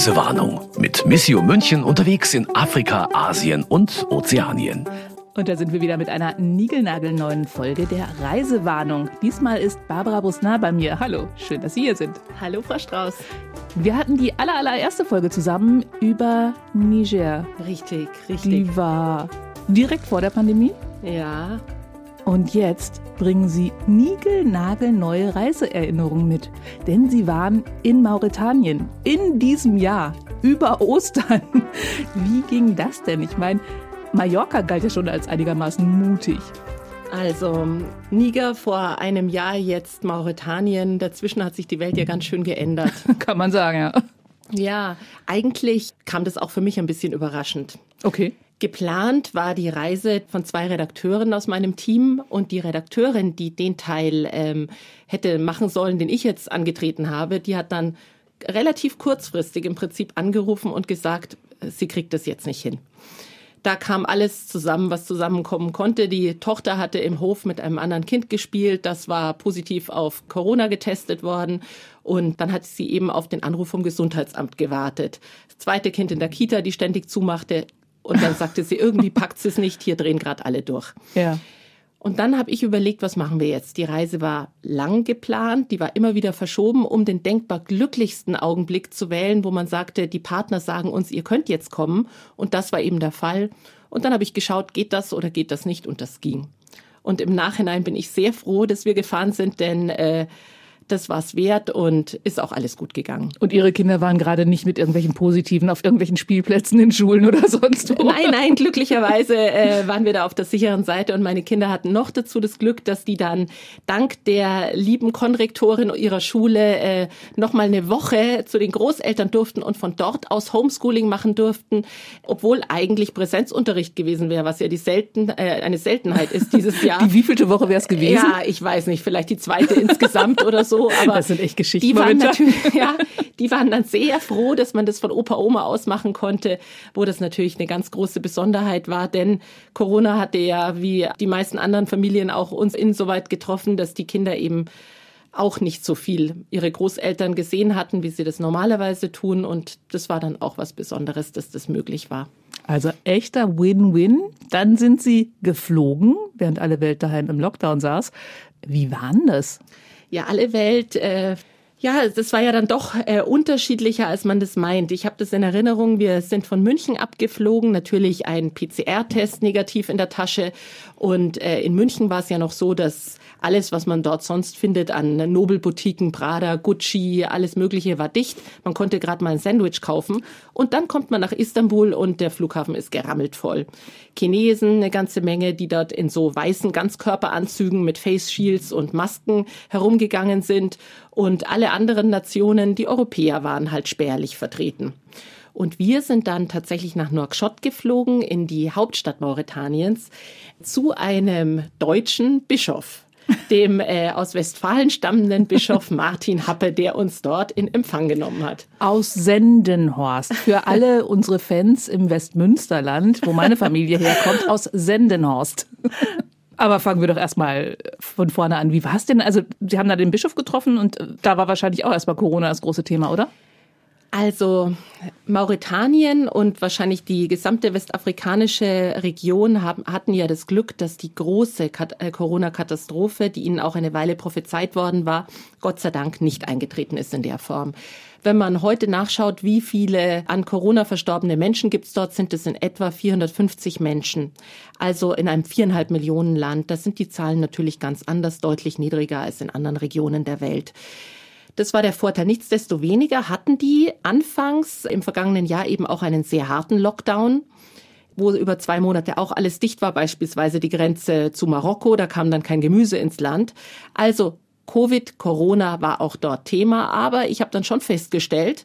Reisewarnung mit Missio München unterwegs in Afrika, Asien und Ozeanien. Und da sind wir wieder mit einer niegelnagelneuen Folge der Reisewarnung. Diesmal ist Barbara Busnar bei mir. Hallo, schön, dass Sie hier sind. Hallo, Frau Strauß. Wir hatten die aller, allererste Folge zusammen über Niger. Richtig, richtig. Die war direkt vor der Pandemie. Ja. Und jetzt bringen Sie niegelnagelneue Reiseerinnerungen mit. Denn Sie waren in Mauretanien in diesem Jahr über Ostern. Wie ging das denn? Ich meine, Mallorca galt ja schon als einigermaßen mutig. Also Niger vor einem Jahr, jetzt Mauretanien. Dazwischen hat sich die Welt ja ganz schön geändert. Kann man sagen, ja. Ja, eigentlich kam das auch für mich ein bisschen überraschend. Okay. Geplant war die Reise von zwei Redakteuren aus meinem Team und die Redakteurin, die den Teil ähm, hätte machen sollen, den ich jetzt angetreten habe, die hat dann relativ kurzfristig im Prinzip angerufen und gesagt, sie kriegt das jetzt nicht hin. Da kam alles zusammen, was zusammenkommen konnte. Die Tochter hatte im Hof mit einem anderen Kind gespielt. Das war positiv auf Corona getestet worden. Und dann hat sie eben auf den Anruf vom Gesundheitsamt gewartet. Das zweite Kind in der Kita, die ständig zumachte. Und dann sagte sie, irgendwie packt sie es nicht. Hier drehen gerade alle durch. Ja. Und dann habe ich überlegt, was machen wir jetzt? Die Reise war lang geplant, die war immer wieder verschoben, um den denkbar glücklichsten Augenblick zu wählen, wo man sagte, die Partner sagen uns, ihr könnt jetzt kommen. Und das war eben der Fall. Und dann habe ich geschaut, geht das oder geht das nicht? Und das ging. Und im Nachhinein bin ich sehr froh, dass wir gefahren sind, denn äh, das war es wert und ist auch alles gut gegangen. Und Ihre Kinder waren gerade nicht mit irgendwelchen Positiven auf irgendwelchen Spielplätzen in Schulen oder sonst wo? Nein, nein, glücklicherweise äh, waren wir da auf der sicheren Seite und meine Kinder hatten noch dazu das Glück, dass die dann dank der lieben Konrektorin ihrer Schule äh, noch mal eine Woche zu den Großeltern durften und von dort aus Homeschooling machen durften, obwohl eigentlich Präsenzunterricht gewesen wäre, was ja die selten äh, eine Seltenheit ist dieses Jahr. Die wievielte Woche wäre es gewesen? Ja, ich weiß nicht, vielleicht die zweite insgesamt oder so aber das sind echt Geschichten. Die waren natürlich, ja, die waren dann sehr froh, dass man das von Opa Oma aus machen konnte, wo das natürlich eine ganz große Besonderheit war, denn Corona hatte ja wie die meisten anderen Familien auch uns insoweit getroffen, dass die Kinder eben auch nicht so viel ihre Großeltern gesehen hatten, wie sie das normalerweise tun. Und das war dann auch was Besonderes, dass das möglich war. Also echter Win-Win. Dann sind sie geflogen, während alle Welt daheim im Lockdown saß. Wie waren das? Ja alle Welt äh, ja, das war ja dann doch äh, unterschiedlicher, als man das meint. Ich habe das in Erinnerung, wir sind von München abgeflogen, natürlich ein PCR-Test negativ in der Tasche. Und äh, in München war es ja noch so, dass alles, was man dort sonst findet an Nobelboutiquen, Prada, Gucci, alles Mögliche war dicht. Man konnte gerade mal ein Sandwich kaufen. Und dann kommt man nach Istanbul und der Flughafen ist gerammelt voll. Chinesen, eine ganze Menge, die dort in so weißen Ganzkörperanzügen mit Face Shields und Masken herumgegangen sind. Und alle anderen Nationen, die Europäer waren halt spärlich vertreten. Und wir sind dann tatsächlich nach Nouakchott geflogen, in die Hauptstadt Mauretaniens, zu einem deutschen Bischof dem äh, aus Westfalen stammenden Bischof Martin Happe, der uns dort in Empfang genommen hat. Aus Sendenhorst. Für alle unsere Fans im Westmünsterland, wo meine Familie herkommt, aus Sendenhorst. Aber fangen wir doch erstmal von vorne an. Wie war es denn? Also, Sie haben da den Bischof getroffen und da war wahrscheinlich auch erstmal Corona das große Thema, oder? Also Mauretanien und wahrscheinlich die gesamte westafrikanische Region haben, hatten ja das Glück, dass die große äh, Corona-Katastrophe, die ihnen auch eine Weile prophezeit worden war, Gott sei Dank nicht eingetreten ist in der Form. Wenn man heute nachschaut, wie viele an Corona verstorbene Menschen gibt es dort, sind es in etwa 450 Menschen. Also in einem viereinhalb Millionen Land. Da sind die Zahlen natürlich ganz anders, deutlich niedriger als in anderen Regionen der Welt. Das war der Vorteil. Nichtsdestoweniger hatten die anfangs im vergangenen Jahr eben auch einen sehr harten Lockdown wo über zwei Monate auch alles dicht war, beispielsweise die Grenze zu Marokko, da kam dann kein Gemüse ins Land. Also Covid, Corona war auch dort Thema, aber ich habe dann schon festgestellt,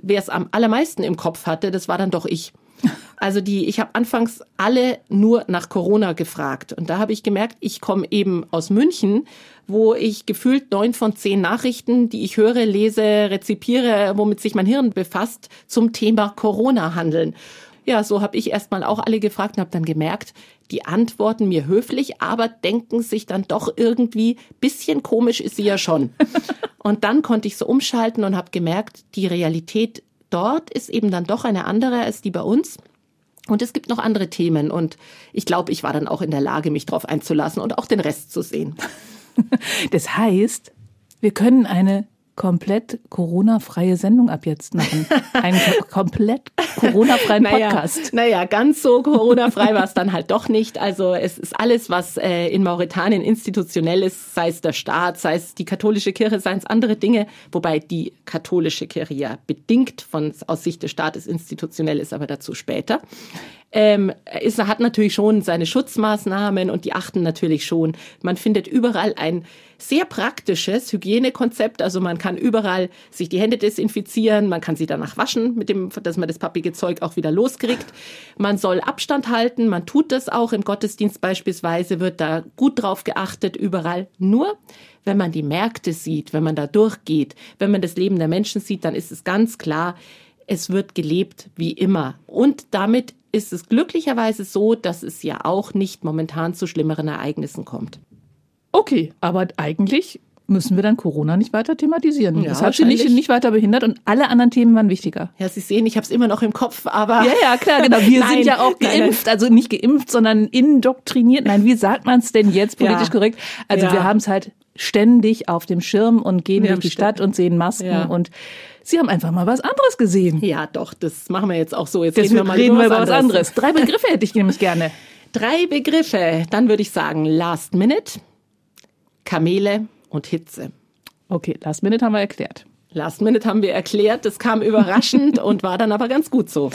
wer es am allermeisten im Kopf hatte, das war dann doch ich. Also die, ich habe anfangs alle nur nach Corona gefragt und da habe ich gemerkt, ich komme eben aus München, wo ich gefühlt neun von zehn Nachrichten, die ich höre, lese, rezipiere, womit sich mein Hirn befasst, zum Thema Corona handeln. Ja, so habe ich erstmal auch alle gefragt und habe dann gemerkt, die antworten mir höflich, aber denken sich dann doch irgendwie, bisschen komisch ist sie ja schon. und dann konnte ich so umschalten und habe gemerkt, die Realität dort ist eben dann doch eine andere als die bei uns. Und es gibt noch andere Themen. Und ich glaube, ich war dann auch in der Lage, mich darauf einzulassen und auch den Rest zu sehen. Das heißt, wir können eine komplett Corona-freie Sendung ab jetzt machen. Einen komplett Corona-freien Podcast. Naja, naja, ganz so Corona-frei war es dann halt doch nicht. Also es ist alles, was äh, in Mauretanien institutionell ist, sei es der Staat, sei es die katholische Kirche, seien es andere Dinge, wobei die katholische Kirche ja bedingt von aus Sicht des Staates institutionell ist, aber dazu später ähm, ist, hat natürlich schon seine Schutzmaßnahmen und die achten natürlich schon. Man findet überall ein sehr praktisches Hygienekonzept. Also man kann überall sich die Hände desinfizieren, man kann sie danach waschen, mit dem, dass man das pappige Zeug auch wieder loskriegt. Man soll Abstand halten, man tut das auch im Gottesdienst beispielsweise, wird da gut drauf geachtet, überall. Nur wenn man die Märkte sieht, wenn man da durchgeht, wenn man das Leben der Menschen sieht, dann ist es ganz klar, es wird gelebt wie immer. Und damit ist es glücklicherweise so, dass es ja auch nicht momentan zu schlimmeren Ereignissen kommt. Okay, aber eigentlich müssen wir dann Corona nicht weiter thematisieren. Ja, das hat sie nicht, nicht weiter behindert und alle anderen Themen waren wichtiger. Ja, Sie sehen, ich habe es immer noch im Kopf, aber... Ja, ja, klar, genau. Wir nein, sind ja auch geimpft, nein, also nicht geimpft, sondern indoktriniert. Nein, wie sagt man es denn jetzt politisch ja. korrekt? Also ja. wir haben es halt ständig auf dem Schirm und gehen wir durch die Stadt und sehen Masken und Sie haben einfach mal was anderes gesehen. Ja, doch, das machen wir jetzt auch so. Jetzt reden wir mal reden über, wir über was anderes. Drei Begriffe hätte ich nämlich gerne. Drei Begriffe. Dann würde ich sagen Last Minute, Kamele und Hitze. Okay, Last Minute haben wir erklärt. Last Minute haben wir erklärt. Das kam überraschend und war dann aber ganz gut so.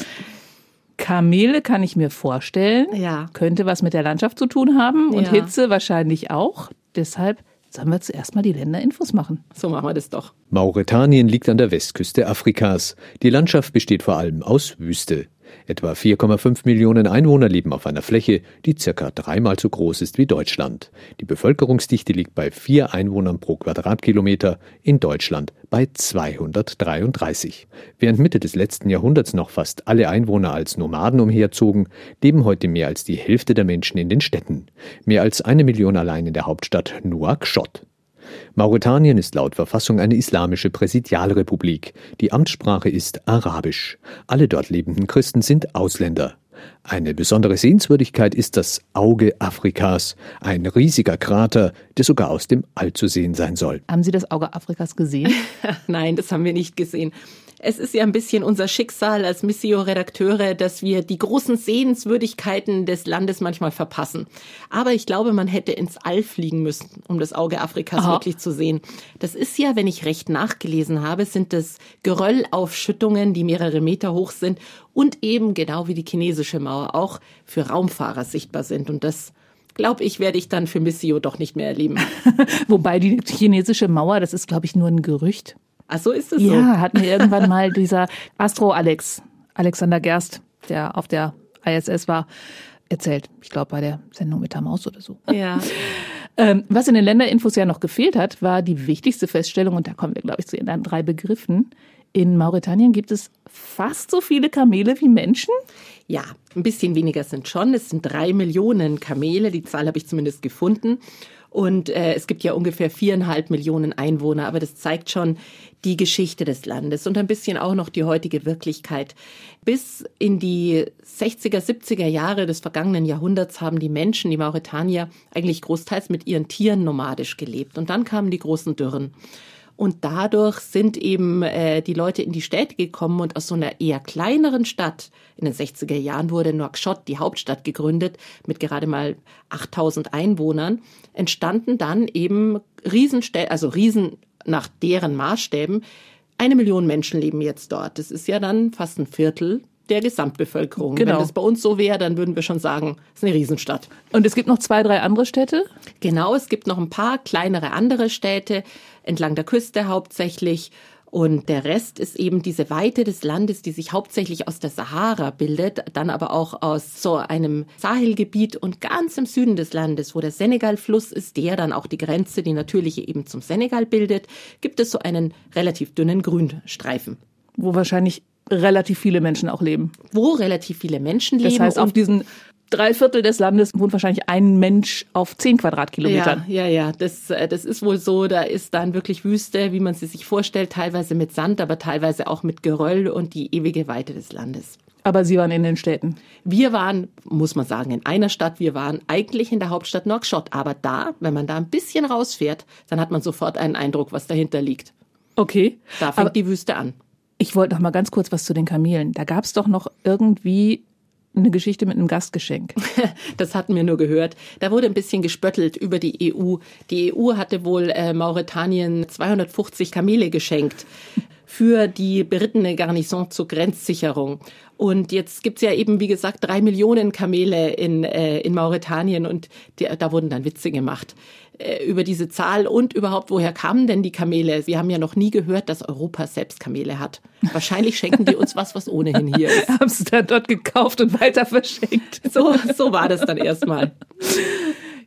Kamele kann ich mir vorstellen. Ja. Könnte was mit der Landschaft zu tun haben und ja. Hitze wahrscheinlich auch. Deshalb Sollen wir zuerst mal die Länderinfos machen? So machen wir das doch. Mauretanien liegt an der Westküste Afrikas. Die Landschaft besteht vor allem aus Wüste. Etwa 4,5 Millionen Einwohner leben auf einer Fläche, die circa dreimal so groß ist wie Deutschland. Die Bevölkerungsdichte liegt bei vier Einwohnern pro Quadratkilometer, in Deutschland bei 233. Während Mitte des letzten Jahrhunderts noch fast alle Einwohner als Nomaden umherzogen, leben heute mehr als die Hälfte der Menschen in den Städten. Mehr als eine Million allein in der Hauptstadt Nouakchott. Mauretanien ist laut Verfassung eine islamische Präsidialrepublik. Die Amtssprache ist Arabisch. Alle dort lebenden Christen sind Ausländer. Eine besondere Sehenswürdigkeit ist das Auge Afrikas, ein riesiger Krater, der sogar aus dem All zu sehen sein soll. Haben Sie das Auge Afrikas gesehen? Nein, das haben wir nicht gesehen. Es ist ja ein bisschen unser Schicksal als Missio-Redakteure, dass wir die großen Sehenswürdigkeiten des Landes manchmal verpassen. Aber ich glaube, man hätte ins All fliegen müssen, um das Auge Afrikas Aha. wirklich zu sehen. Das ist ja, wenn ich recht nachgelesen habe, sind das Geröllaufschüttungen, die mehrere Meter hoch sind und eben genau wie die chinesische Mauer auch für Raumfahrer sichtbar sind. Und das glaube ich, werde ich dann für Missio doch nicht mehr erleben. Wobei die chinesische Mauer, das ist, glaube ich, nur ein Gerücht. Ach so ist es ja, so. Ja, hat mir irgendwann mal dieser Astro Alex, Alexander Gerst, der auf der ISS war, erzählt. Ich glaube bei der Sendung mit der Maus oder so. Ja. ähm, was in den Länderinfos ja noch gefehlt hat, war die wichtigste Feststellung, und da kommen wir, glaube ich, zu den drei Begriffen. In Mauretanien gibt es fast so viele Kamele wie Menschen. Ja, ein bisschen weniger sind schon. Es sind drei Millionen Kamele. Die Zahl habe ich zumindest gefunden. Und äh, es gibt ja ungefähr viereinhalb Millionen Einwohner, aber das zeigt schon die Geschichte des Landes und ein bisschen auch noch die heutige Wirklichkeit. Bis in die 60er, 70er Jahre des vergangenen Jahrhunderts haben die Menschen, die Mauretanier, eigentlich großteils mit ihren Tieren nomadisch gelebt. Und dann kamen die großen Dürren. Und dadurch sind eben äh, die Leute in die Städte gekommen und aus so einer eher kleineren Stadt, in den 60er Jahren wurde Nouakchott, die Hauptstadt, gegründet, mit gerade mal 8000 Einwohnern, entstanden dann eben Riesenstädte, also Riesen nach deren Maßstäben. Eine Million Menschen leben jetzt dort. Das ist ja dann fast ein Viertel der Gesamtbevölkerung. Genau. Wenn das bei uns so wäre, dann würden wir schon sagen, es ist eine Riesenstadt. Und es gibt noch zwei, drei andere Städte? Genau, es gibt noch ein paar kleinere andere Städte entlang der Küste hauptsächlich. Und der Rest ist eben diese Weite des Landes, die sich hauptsächlich aus der Sahara bildet, dann aber auch aus so einem Sahelgebiet und ganz im Süden des Landes, wo der Senegalfluss ist, der dann auch die Grenze, die natürliche eben zum Senegal bildet, gibt es so einen relativ dünnen Grünstreifen. Wo wahrscheinlich relativ viele Menschen auch leben. Wo relativ viele Menschen leben. Das heißt, auf diesen drei Viertel des Landes wohnt wahrscheinlich ein Mensch auf zehn Quadratkilometern. Ja, ja, ja, das, äh, das ist wohl so. Da ist dann wirklich Wüste, wie man sie sich vorstellt, teilweise mit Sand, aber teilweise auch mit Geröll und die ewige Weite des Landes. Aber Sie waren in den Städten. Wir waren, muss man sagen, in einer Stadt. Wir waren eigentlich in der Hauptstadt Nouakchott. Aber da, wenn man da ein bisschen rausfährt, dann hat man sofort einen Eindruck, was dahinter liegt. Okay. Da fängt aber die Wüste an. Ich wollte noch mal ganz kurz was zu den Kamelen. Da gab es doch noch irgendwie eine Geschichte mit einem Gastgeschenk. Das hatten wir nur gehört. Da wurde ein bisschen gespöttelt über die EU. Die EU hatte wohl äh, Mauretanien 250 Kamele geschenkt für die berittene Garnison zur Grenzsicherung. Und jetzt gibt's ja eben, wie gesagt, drei Millionen Kamele in, äh, in Mauretanien und die, da wurden dann Witze gemacht über diese Zahl und überhaupt, woher kamen denn die Kamele? Wir haben ja noch nie gehört, dass Europa selbst Kamele hat. Wahrscheinlich schenken die uns was, was ohnehin hier ist. haben sie dann dort gekauft und weiter verschenkt. So, so war das dann erstmal.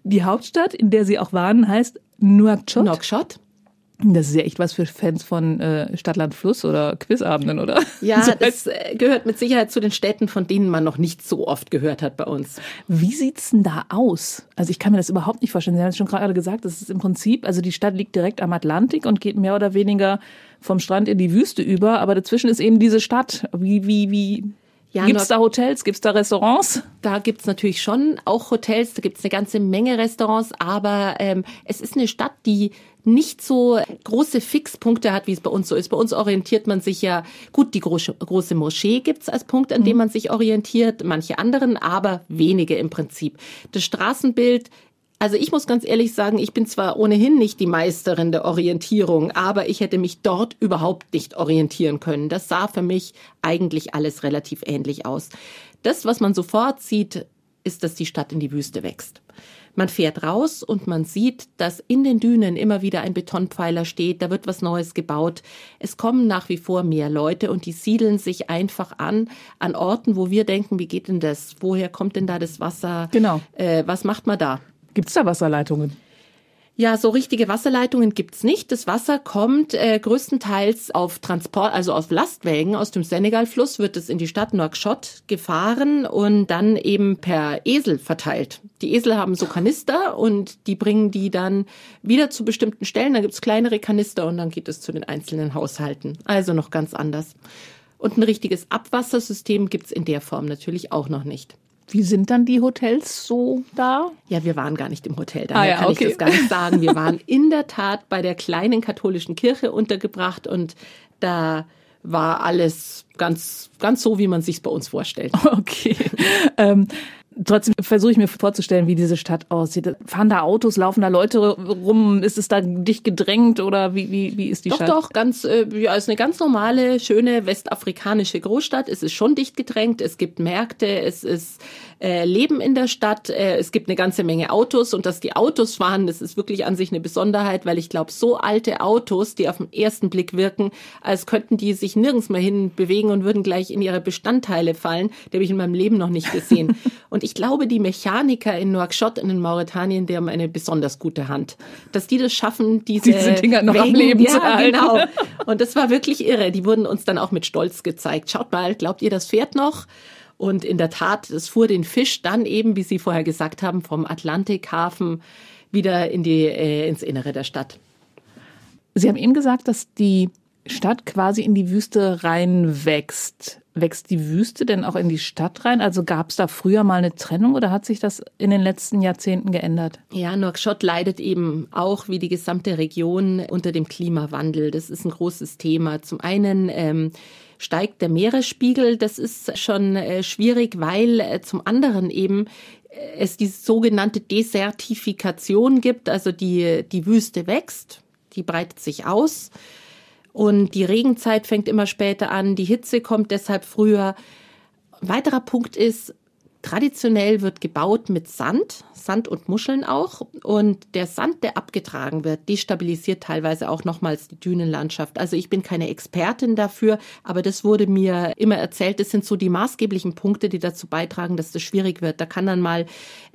Die Hauptstadt, in der sie auch waren, heißt Nouakchott. Nouakchott. Das ist ja echt was für Fans von äh, Stadtland Fluss oder Quizabenden, oder? Ja, so das äh, gehört mit Sicherheit zu den Städten, von denen man noch nicht so oft gehört hat bei uns. Wie sieht's denn da aus? Also ich kann mir das überhaupt nicht vorstellen. Sie haben es schon gerade gesagt, das ist im Prinzip, also die Stadt liegt direkt am Atlantik und geht mehr oder weniger vom Strand in die Wüste über, aber dazwischen ist eben diese Stadt. Wie, wie, wie ja, gibt es da Hotels? Gibt es da Restaurants? Da gibt es natürlich schon auch Hotels, da gibt es eine ganze Menge Restaurants, aber ähm, es ist eine Stadt, die nicht so große Fixpunkte hat, wie es bei uns so ist. Bei uns orientiert man sich ja, gut, die große, große Moschee gibt's als Punkt, an dem mhm. man sich orientiert, manche anderen, aber wenige im Prinzip. Das Straßenbild also ich muss ganz ehrlich sagen, ich bin zwar ohnehin nicht die Meisterin der Orientierung, aber ich hätte mich dort überhaupt nicht orientieren können. Das sah für mich eigentlich alles relativ ähnlich aus. Das, was man sofort sieht, ist, dass die Stadt in die Wüste wächst. Man fährt raus und man sieht, dass in den Dünen immer wieder ein Betonpfeiler steht, da wird was Neues gebaut. Es kommen nach wie vor mehr Leute und die siedeln sich einfach an, an Orten, wo wir denken, wie geht denn das? Woher kommt denn da das Wasser? Genau. Äh, was macht man da? Gibt es da Wasserleitungen? Ja, so richtige Wasserleitungen gibt's nicht. Das Wasser kommt äh, größtenteils auf Transport, also auf Lastwägen aus dem Senegalfluss, wird es in die Stadt Nouakchott gefahren und dann eben per Esel verteilt. Die Esel haben so Kanister und die bringen die dann wieder zu bestimmten Stellen. Da gibt's kleinere Kanister und dann geht es zu den einzelnen Haushalten. Also noch ganz anders. Und ein richtiges Abwassersystem gibt's in der Form natürlich auch noch nicht. Wie sind dann die Hotels so da? Ja, wir waren gar nicht im Hotel, daher ah, ja, kann okay. ich das gar nicht sagen. Wir waren in der Tat bei der kleinen katholischen Kirche untergebracht und da war alles ganz, ganz so, wie man sich bei uns vorstellt. Okay. ähm, trotzdem versuche ich mir vorzustellen, wie diese Stadt aussieht. Fahren da Autos, laufen da Leute rum? Ist es da dicht gedrängt oder wie, wie, wie ist die doch, Stadt? Doch, doch, ganz, äh, ja, ist eine ganz normale, schöne westafrikanische Großstadt. Es ist schon dicht gedrängt. Es gibt Märkte, es ist äh, Leben in der Stadt. Äh, es gibt eine ganze Menge Autos und dass die Autos fahren, das ist wirklich an sich eine Besonderheit, weil ich glaube, so alte Autos, die auf den ersten Blick wirken, als könnten die sich nirgends mehr hin bewegen und würden gleich in ihre Bestandteile fallen, die habe ich in meinem Leben noch nicht gesehen. und ich glaube, die Mechaniker in Nouakchott in Mauretanien, die haben eine besonders gute Hand, dass die das schaffen, diese, diese Dinger noch Wegen, am Leben ja, zu halten. Genau. Und das war wirklich irre. Die wurden uns dann auch mit Stolz gezeigt. Schaut mal, glaubt ihr, das fährt noch? Und in der Tat, es fuhr den Fisch dann eben, wie Sie vorher gesagt haben, vom Atlantikhafen wieder in die, äh, ins Innere der Stadt. Sie haben eben gesagt, dass die Stadt quasi in die Wüste reinwächst. Wächst die Wüste denn auch in die Stadt rein? Also gab es da früher mal eine Trennung oder hat sich das in den letzten Jahrzehnten geändert? Ja, Nouakchott leidet eben auch wie die gesamte Region unter dem Klimawandel. Das ist ein großes Thema. Zum einen ähm, steigt der Meeresspiegel. Das ist schon äh, schwierig, weil äh, zum anderen eben äh, es die sogenannte Desertifikation gibt, also die, die Wüste wächst, die breitet sich aus und die Regenzeit fängt immer später an, die Hitze kommt deshalb früher. Ein weiterer Punkt ist, Traditionell wird gebaut mit Sand, Sand und Muscheln auch. Und der Sand, der abgetragen wird, destabilisiert teilweise auch nochmals die Dünenlandschaft. Also ich bin keine Expertin dafür, aber das wurde mir immer erzählt. Das sind so die maßgeblichen Punkte, die dazu beitragen, dass das schwierig wird. Da kann dann mal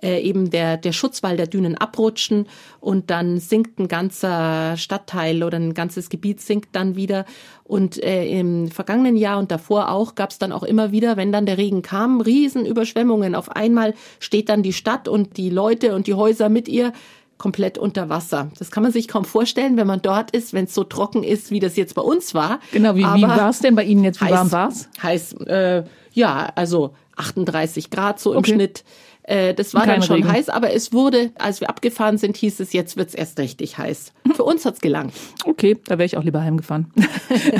äh, eben der, der Schutzwall der Dünen abrutschen und dann sinkt ein ganzer Stadtteil oder ein ganzes Gebiet sinkt dann wieder. Und äh, im vergangenen Jahr und davor auch gab es dann auch immer wieder, wenn dann der Regen kam, Riesenüberschwemmungen Überschwemmungen. Auf einmal steht dann die Stadt und die Leute und die Häuser mit ihr komplett unter Wasser. Das kann man sich kaum vorstellen, wenn man dort ist, wenn es so trocken ist, wie das jetzt bei uns war. Genau, wie, wie war es denn bei Ihnen jetzt? Wie heiß, warm war es? Heiß, äh, ja, also 38 Grad so im okay. Schnitt. Äh, das war Kein dann schon Regen. heiß, aber es wurde, als wir abgefahren sind, hieß es, jetzt wird's erst richtig heiß. Für uns hat's gelangt. Okay, da wäre ich auch lieber heimgefahren.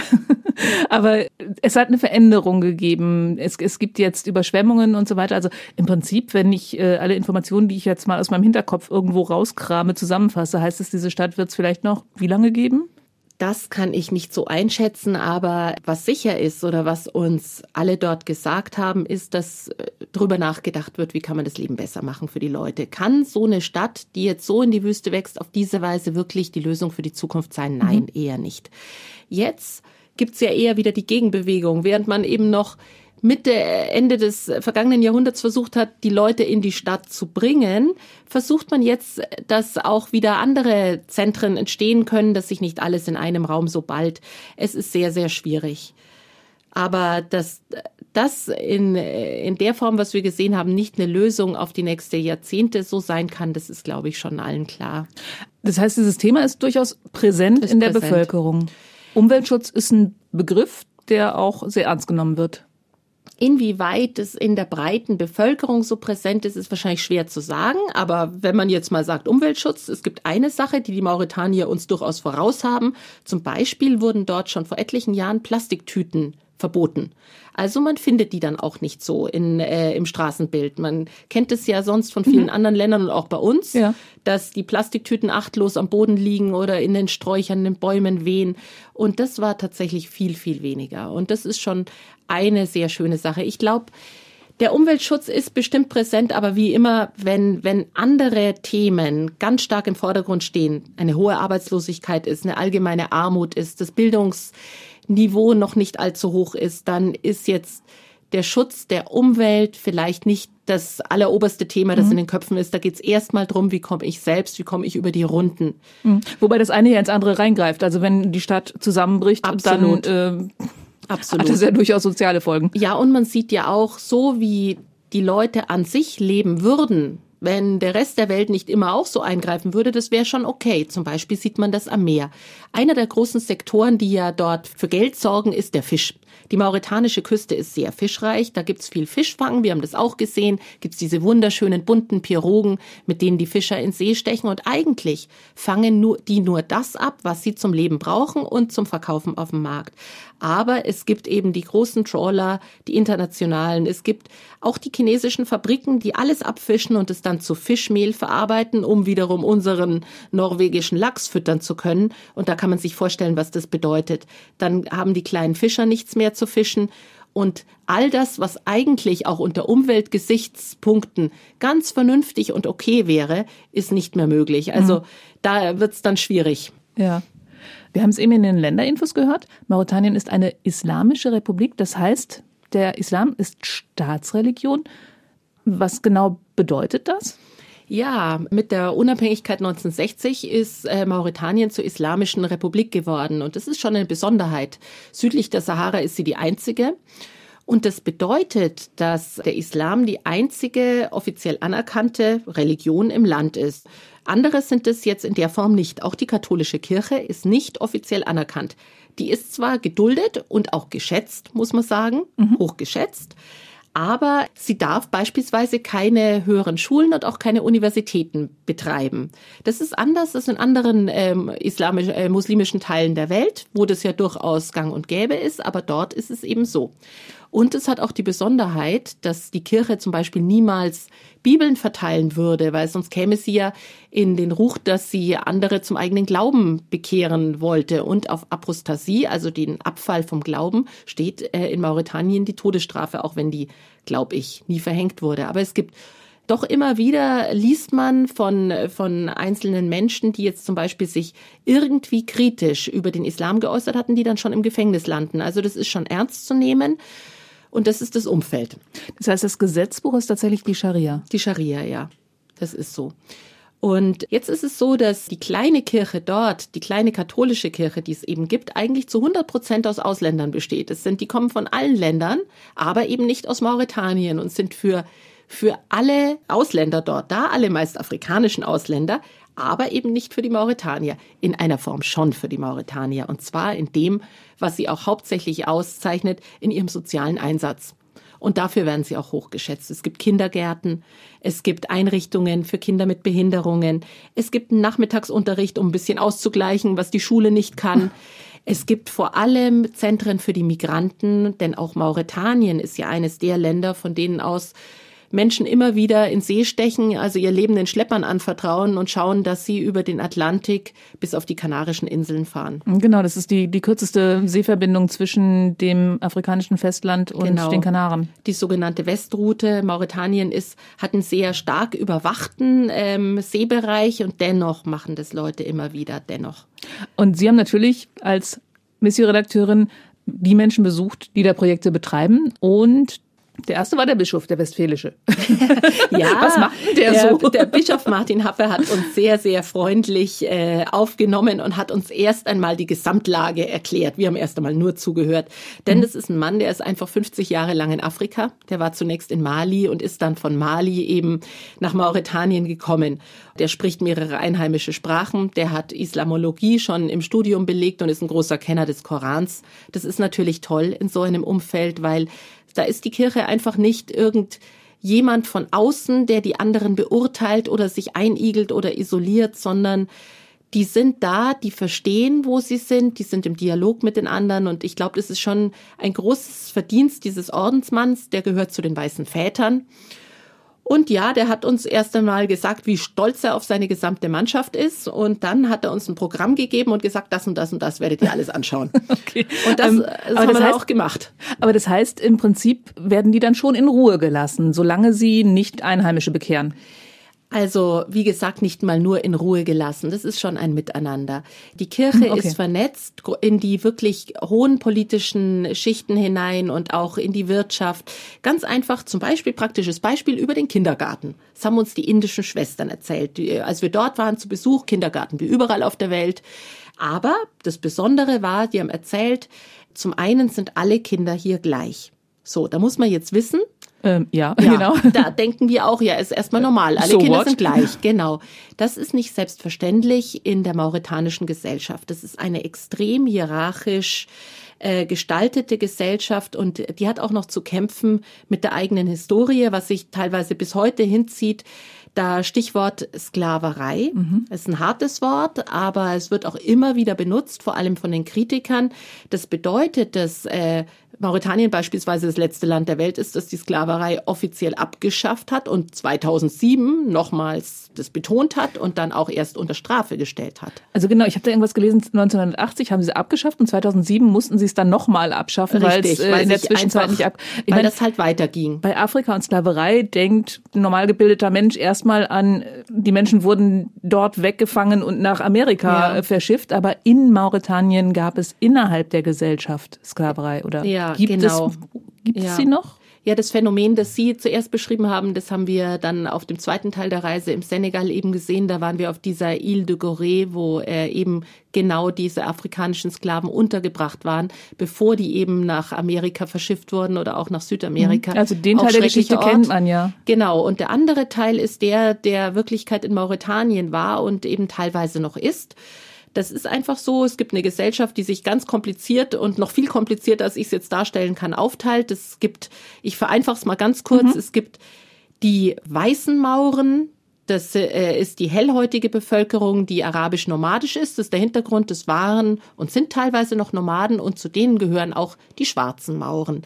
aber es hat eine Veränderung gegeben. Es, es gibt jetzt Überschwemmungen und so weiter. Also im Prinzip, wenn ich äh, alle Informationen, die ich jetzt mal aus meinem Hinterkopf irgendwo rauskrame, zusammenfasse, heißt es, diese Stadt wird es vielleicht noch wie lange geben? Das kann ich nicht so einschätzen, aber was sicher ist oder was uns alle dort gesagt haben, ist, dass äh, drüber nachgedacht wird, wie kann man das Leben besser machen für die Leute. Kann so eine Stadt, die jetzt so in die Wüste wächst, auf diese Weise wirklich die Lösung für die Zukunft sein? Nein, mhm. eher nicht. Jetzt gibt's ja eher wieder die Gegenbewegung, während man eben noch Mitte, Ende des vergangenen Jahrhunderts versucht hat, die Leute in die Stadt zu bringen, versucht man jetzt, dass auch wieder andere Zentren entstehen können, dass sich nicht alles in einem Raum so bald. Es ist sehr, sehr schwierig. Aber dass das in, in der Form, was wir gesehen haben, nicht eine Lösung auf die nächste Jahrzehnte so sein kann, das ist, glaube ich, schon allen klar. Das heißt, dieses Thema ist durchaus präsent ist in der präsent. Bevölkerung. Umweltschutz ist ein Begriff, der auch sehr ernst genommen wird. Inwieweit es in der breiten Bevölkerung so präsent ist, ist wahrscheinlich schwer zu sagen. Aber wenn man jetzt mal sagt Umweltschutz, es gibt eine Sache, die die Mauretanier uns durchaus voraus haben. Zum Beispiel wurden dort schon vor etlichen Jahren Plastiktüten verboten. Also man findet die dann auch nicht so in, äh, im Straßenbild. Man kennt es ja sonst von vielen mhm. anderen Ländern und auch bei uns, ja. dass die Plastiktüten achtlos am Boden liegen oder in den Sträuchern, in den Bäumen wehen. Und das war tatsächlich viel, viel weniger. Und das ist schon eine sehr schöne Sache. Ich glaube, der Umweltschutz ist bestimmt präsent, aber wie immer, wenn, wenn andere Themen ganz stark im Vordergrund stehen, eine hohe Arbeitslosigkeit ist, eine allgemeine Armut ist, das Bildungs Niveau noch nicht allzu hoch ist, dann ist jetzt der Schutz der Umwelt vielleicht nicht das alleroberste Thema, das mhm. in den Köpfen ist. Da geht es erstmal drum, wie komme ich selbst, wie komme ich über die Runden. Mhm. Wobei das eine ja ins andere reingreift. Also wenn die Stadt zusammenbricht, Absolut. dann äh, Absolut. hat das ja durchaus soziale Folgen. Ja, und man sieht ja auch, so wie die Leute an sich leben würden, wenn der Rest der Welt nicht immer auch so eingreifen würde, das wäre schon okay. Zum Beispiel sieht man das am Meer. Einer der großen Sektoren, die ja dort für Geld sorgen, ist der Fisch. Die mauretanische Küste ist sehr fischreich, da gibt's viel Fischfang, wir haben das auch gesehen, gibt's diese wunderschönen bunten Pirogen, mit denen die Fischer ins See stechen und eigentlich fangen nur, die nur das ab, was sie zum Leben brauchen und zum Verkaufen auf dem Markt. Aber es gibt eben die großen Trawler, die internationalen, es gibt auch die chinesischen Fabriken, die alles abfischen und es dann zu Fischmehl verarbeiten, um wiederum unseren norwegischen Lachs füttern zu können. Und da kann man sich vorstellen, was das bedeutet. Dann haben die kleinen Fischer nichts mehr zu fischen. Und all das, was eigentlich auch unter Umweltgesichtspunkten ganz vernünftig und okay wäre, ist nicht mehr möglich. Also mhm. da wird's dann schwierig. Ja. Wir haben es eben in den Länderinfos gehört. Mauretanien ist eine islamische Republik. Das heißt, der Islam ist Staatsreligion. Was genau bedeutet das? Ja, mit der Unabhängigkeit 1960 ist äh, Mauretanien zur Islamischen Republik geworden. Und das ist schon eine Besonderheit. Südlich der Sahara ist sie die einzige. Und das bedeutet, dass der Islam die einzige offiziell anerkannte Religion im Land ist. Andere sind es jetzt in der Form nicht. Auch die katholische Kirche ist nicht offiziell anerkannt. Die ist zwar geduldet und auch geschätzt, muss man sagen, mhm. hoch geschätzt, aber sie darf beispielsweise keine höheren Schulen und auch keine Universitäten betreiben. Das ist anders als in anderen ähm, islamisch, äh, muslimischen Teilen der Welt, wo das ja durchaus gang und gäbe ist, aber dort ist es eben so. Und es hat auch die Besonderheit, dass die Kirche zum Beispiel niemals Bibeln verteilen würde, weil sonst käme sie ja in den Ruch, dass sie andere zum eigenen Glauben bekehren wollte. Und auf Apostasie, also den Abfall vom Glauben, steht äh, in Mauretanien die Todesstrafe, auch wenn die, glaube ich, nie verhängt wurde. Aber es gibt doch immer wieder liest man von, von einzelnen Menschen, die jetzt zum Beispiel sich irgendwie kritisch über den Islam geäußert hatten, die dann schon im Gefängnis landen. Also das ist schon ernst zu nehmen. Und das ist das Umfeld. Das heißt, das Gesetzbuch ist tatsächlich die Scharia. Die Scharia, ja. Das ist so. Und jetzt ist es so, dass die kleine Kirche dort, die kleine katholische Kirche, die es eben gibt, eigentlich zu 100 Prozent aus Ausländern besteht. Es sind, die kommen von allen Ländern, aber eben nicht aus Mauretanien und sind für für alle Ausländer dort da, alle meist afrikanischen Ausländer, aber eben nicht für die Mauretanier. In einer Form schon für die Mauretanier. Und zwar in dem, was sie auch hauptsächlich auszeichnet, in ihrem sozialen Einsatz. Und dafür werden sie auch hochgeschätzt. Es gibt Kindergärten, es gibt Einrichtungen für Kinder mit Behinderungen, es gibt einen Nachmittagsunterricht, um ein bisschen auszugleichen, was die Schule nicht kann. Es gibt vor allem Zentren für die Migranten, denn auch Mauretanien ist ja eines der Länder, von denen aus Menschen immer wieder in See stechen, also ihr Leben den Schleppern anvertrauen und schauen, dass sie über den Atlantik bis auf die Kanarischen Inseln fahren. Genau, das ist die, die kürzeste Seeverbindung zwischen dem afrikanischen Festland und genau. den Kanaren. Die sogenannte Westroute. Mauretanien ist, hat einen sehr stark überwachten ähm, Seebereich und dennoch machen das Leute immer wieder, dennoch. Und Sie haben natürlich als Missio-Redakteurin die Menschen besucht, die da Projekte betreiben und der erste war der Bischof, der Westfälische. ja, was macht der, der so? Der Bischof Martin Happe hat uns sehr, sehr freundlich äh, aufgenommen und hat uns erst einmal die Gesamtlage erklärt. Wir haben erst einmal nur zugehört. Denn mhm. das ist ein Mann, der ist einfach 50 Jahre lang in Afrika. Der war zunächst in Mali und ist dann von Mali eben nach Mauretanien gekommen. Der spricht mehrere einheimische Sprachen. Der hat Islamologie schon im Studium belegt und ist ein großer Kenner des Korans. Das ist natürlich toll in so einem Umfeld, weil da ist die Kirche einfach nicht irgendjemand von außen, der die anderen beurteilt oder sich einigelt oder isoliert, sondern die sind da, die verstehen, wo sie sind, die sind im Dialog mit den anderen und ich glaube, das ist schon ein großes Verdienst dieses Ordensmanns, der gehört zu den weißen Vätern. Und ja, der hat uns erst einmal gesagt, wie stolz er auf seine gesamte Mannschaft ist. Und dann hat er uns ein Programm gegeben und gesagt, das und das und das werdet ihr alles anschauen. okay. Und das, ähm, das haben das wir heißt, auch gemacht. Aber das heißt, im Prinzip werden die dann schon in Ruhe gelassen, solange sie nicht Einheimische bekehren. Also, wie gesagt, nicht mal nur in Ruhe gelassen. Das ist schon ein Miteinander. Die Kirche okay. ist vernetzt in die wirklich hohen politischen Schichten hinein und auch in die Wirtschaft. Ganz einfach, zum Beispiel, praktisches Beispiel über den Kindergarten. Das haben uns die indischen Schwestern erzählt. Als wir dort waren zu Besuch, Kindergarten wie überall auf der Welt. Aber das Besondere war, die haben erzählt, zum einen sind alle Kinder hier gleich. So, da muss man jetzt wissen, ähm, ja, ja, genau. Da denken wir auch, ja, ist erstmal normal. Alle so Kinder what? sind gleich. Genau. Das ist nicht selbstverständlich in der mauretanischen Gesellschaft. Das ist eine extrem hierarchisch äh, gestaltete Gesellschaft und die hat auch noch zu kämpfen mit der eigenen Historie, was sich teilweise bis heute hinzieht. Da Stichwort Sklaverei mhm. ist ein hartes Wort, aber es wird auch immer wieder benutzt, vor allem von den Kritikern. Das bedeutet, dass äh, Mauretanien beispielsweise das letzte Land der Welt ist, das die Sklaverei offiziell abgeschafft hat und 2007 nochmals das betont hat und dann auch erst unter Strafe gestellt hat. Also genau, ich habe da irgendwas gelesen, 1980 haben sie abgeschafft und 2007 mussten sie es dann nochmal abschaffen, Richtig, äh, weil es in der Zwischenzeit nicht ab... Ich weil meine, das halt weiterging. Bei Afrika und Sklaverei denkt ein normal gebildeter Mensch erstmal an, die Menschen wurden dort weggefangen und nach Amerika ja. verschifft, aber in Mauretanien gab es innerhalb der Gesellschaft Sklaverei oder ja, gibt genau. es gibt ja. es sie noch? Ja, das Phänomen, das Sie zuerst beschrieben haben, das haben wir dann auf dem zweiten Teil der Reise im Senegal eben gesehen. Da waren wir auf dieser Ile de Gorée, wo äh, eben genau diese afrikanischen Sklaven untergebracht waren, bevor die eben nach Amerika verschifft wurden oder auch nach Südamerika. Mhm. Also den Teil der Geschichte Ort. kennt man ja. Genau. Und der andere Teil ist der, der Wirklichkeit in Mauretanien war und eben teilweise noch ist. Das ist einfach so. Es gibt eine Gesellschaft, die sich ganz kompliziert und noch viel komplizierter, als ich es jetzt darstellen kann, aufteilt. Es gibt, ich vereinfache es mal ganz kurz, mhm. es gibt die weißen Mauren, das äh, ist die hellhäutige Bevölkerung, die arabisch-nomadisch ist. Das ist der Hintergrund. Das waren und sind teilweise noch Nomaden und zu denen gehören auch die schwarzen Mauren.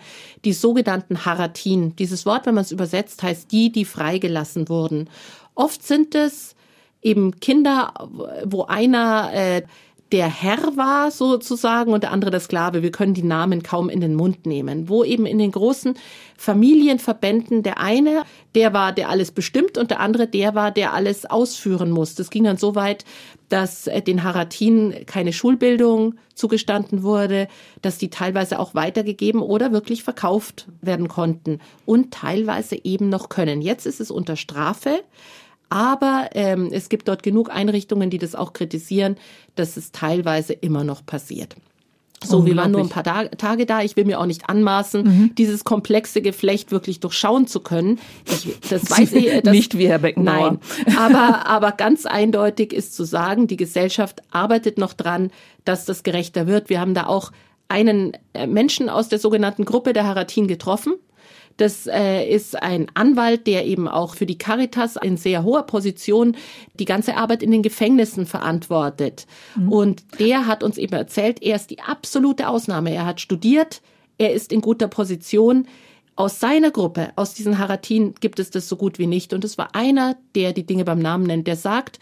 Die sogenannten Haratin. Dieses Wort, wenn man es übersetzt, heißt die, die freigelassen wurden. Oft sind es eben Kinder, wo einer äh, der Herr war sozusagen und der andere der Sklave. Wir können die Namen kaum in den Mund nehmen. Wo eben in den großen Familienverbänden der eine, der war, der alles bestimmt und der andere, der war, der alles ausführen muss. Das ging dann so weit, dass äh, den Haratin keine Schulbildung zugestanden wurde, dass die teilweise auch weitergegeben oder wirklich verkauft werden konnten und teilweise eben noch können. Jetzt ist es unter Strafe. Aber ähm, es gibt dort genug Einrichtungen, die das auch kritisieren, dass es teilweise immer noch passiert. So, wir waren nur ein paar Tage da. Ich will mir auch nicht anmaßen, mhm. dieses komplexe Geflecht wirklich durchschauen zu können. Ich, das weiß ich das, nicht wie Herr Beckenbauer. Nein, aber aber ganz eindeutig ist zu sagen, die Gesellschaft arbeitet noch dran, dass das gerechter wird. Wir haben da auch einen äh, Menschen aus der sogenannten Gruppe der Haratin getroffen. Das äh, ist ein Anwalt, der eben auch für die Caritas in sehr hoher Position die ganze Arbeit in den Gefängnissen verantwortet. Mhm. Und der hat uns eben erzählt, er ist die absolute Ausnahme. Er hat studiert, er ist in guter Position. Aus seiner Gruppe, aus diesen Haratin, gibt es das so gut wie nicht. Und es war einer, der die Dinge beim Namen nennt, der sagt,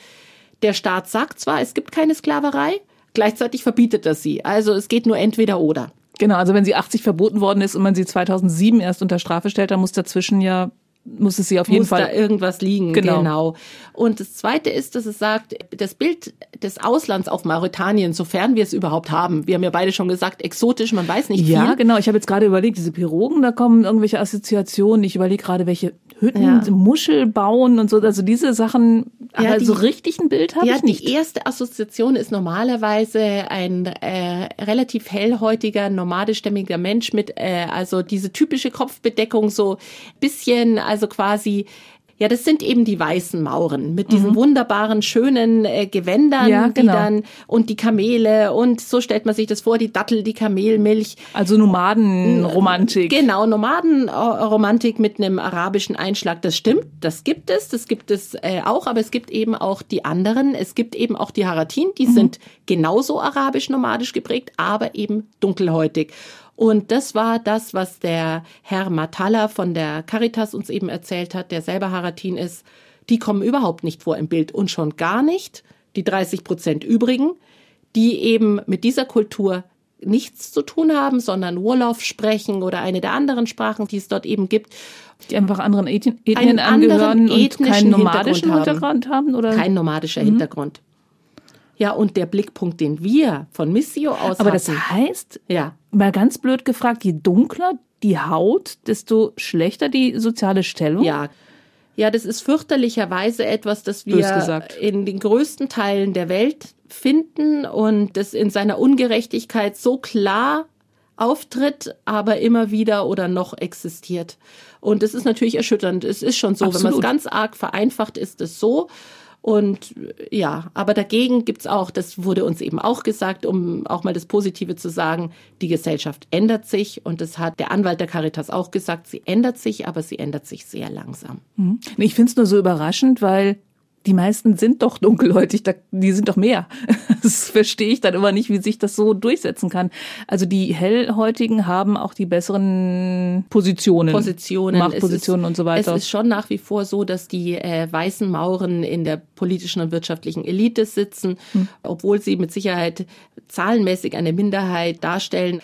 der Staat sagt zwar, es gibt keine Sklaverei, gleichzeitig verbietet er sie. Also es geht nur entweder oder. Genau, also wenn sie 80 verboten worden ist und man sie 2007 erst unter Strafe stellt, dann muss dazwischen ja muss es sie auf jeden muss Fall da irgendwas liegen. Genau. genau. Und das Zweite ist, dass es sagt, das Bild des Auslands auf Mauretanien, sofern wir es überhaupt haben, wir haben ja beide schon gesagt, exotisch, man weiß nicht ja, viel. Ja, genau. Ich habe jetzt gerade überlegt, diese Pirogen, da kommen irgendwelche Assoziationen. Ich überlege gerade, welche Hütten, ja. Muschel bauen und so. Also diese Sachen, ja, aber die, so richtig ein Bild habe ja, ich nicht. Die erste Assoziation ist normalerweise ein äh, relativ hellhäutiger, nomadischstämmiger Mensch mit, äh, also diese typische Kopfbedeckung, so bisschen, also quasi ja, das sind eben die weißen Mauren mit diesen mhm. wunderbaren, schönen äh, Gewändern, ja, genau. die dann und die Kamele und so stellt man sich das vor, die Dattel, die Kamelmilch. Also Nomadenromantik. Genau, Nomadenromantik mit einem arabischen Einschlag. Das stimmt, das gibt es, das gibt es äh, auch, aber es gibt eben auch die anderen. Es gibt eben auch die Haratin, die mhm. sind genauso arabisch-nomadisch geprägt, aber eben dunkelhäutig. Und das war das, was der Herr Matalla von der Caritas uns eben erzählt hat, der selber Haratin ist. Die kommen überhaupt nicht vor im Bild und schon gar nicht die 30 Prozent übrigen, die eben mit dieser Kultur nichts zu tun haben, sondern Wolof sprechen oder eine der anderen Sprachen, die es dort eben gibt. Die einfach anderen Ethnien, Ethnien angehören und keinen nomadischen Hintergrund, Hintergrund haben? oder? Kein nomadischer mhm. Hintergrund. Ja, und der Blickpunkt, den wir von Missio aus Aber das heißt, ja. mal ganz blöd gefragt, je dunkler die Haut, desto schlechter die soziale Stellung? Ja. Ja, das ist fürchterlicherweise etwas, das wir in den größten Teilen der Welt finden und das in seiner Ungerechtigkeit so klar auftritt, aber immer wieder oder noch existiert. Und das ist natürlich erschütternd. Es ist schon so, Absolut. wenn man es ganz arg vereinfacht, ist es so. Und ja, aber dagegen gibt's auch, das wurde uns eben auch gesagt, um auch mal das Positive zu sagen, die Gesellschaft ändert sich und das hat der Anwalt der Caritas auch gesagt, sie ändert sich, aber sie ändert sich sehr langsam. Mhm. Ich finde es nur so überraschend, weil die meisten sind doch dunkelhäutig, die sind doch mehr. Das verstehe ich dann immer nicht, wie sich das so durchsetzen kann. Also die Hellhäutigen haben auch die besseren Positionen. Positionen. Machtpositionen ist, und so weiter. Es ist schon nach wie vor so, dass die äh, weißen Mauren in der politischen und wirtschaftlichen Elite sitzen, hm. obwohl sie mit Sicherheit zahlenmäßig eine Minderheit darstellen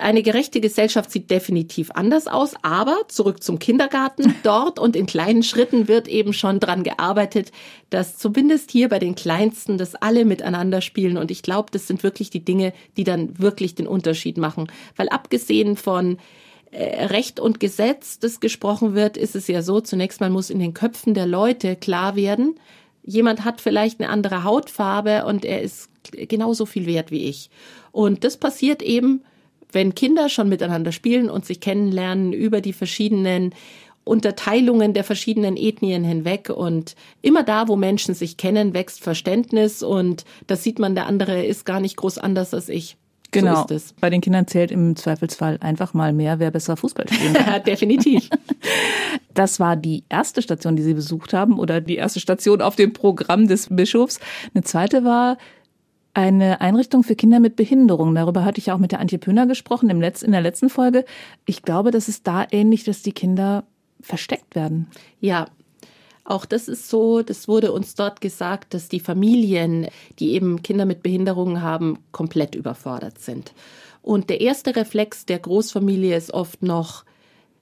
eine gerechte Gesellschaft sieht definitiv anders aus, aber zurück zum Kindergarten. Dort und in kleinen Schritten wird eben schon dran gearbeitet, dass zumindest hier bei den Kleinsten, dass alle miteinander spielen. Und ich glaube, das sind wirklich die Dinge, die dann wirklich den Unterschied machen, weil abgesehen von äh, Recht und Gesetz, das gesprochen wird, ist es ja so, zunächst mal muss in den Köpfen der Leute klar werden, jemand hat vielleicht eine andere Hautfarbe und er ist genauso viel wert wie ich. Und das passiert eben wenn Kinder schon miteinander spielen und sich kennenlernen über die verschiedenen Unterteilungen der verschiedenen Ethnien hinweg und immer da, wo Menschen sich kennen, wächst Verständnis und das sieht man, der andere ist gar nicht groß anders als ich. Genau. So Bei den Kindern zählt im Zweifelsfall einfach mal mehr, wer besser Fußball spielen kann. Definitiv. Das war die erste Station, die Sie besucht haben oder die erste Station auf dem Programm des Bischofs. Eine zweite war eine Einrichtung für Kinder mit Behinderung. Darüber hatte ich auch mit der Antje Pöhner gesprochen im Letz-, in der letzten Folge. Ich glaube, das ist da ähnlich, dass die Kinder versteckt werden. Ja, auch das ist so, das wurde uns dort gesagt, dass die Familien, die eben Kinder mit Behinderungen haben, komplett überfordert sind. Und der erste Reflex der Großfamilie ist oft noch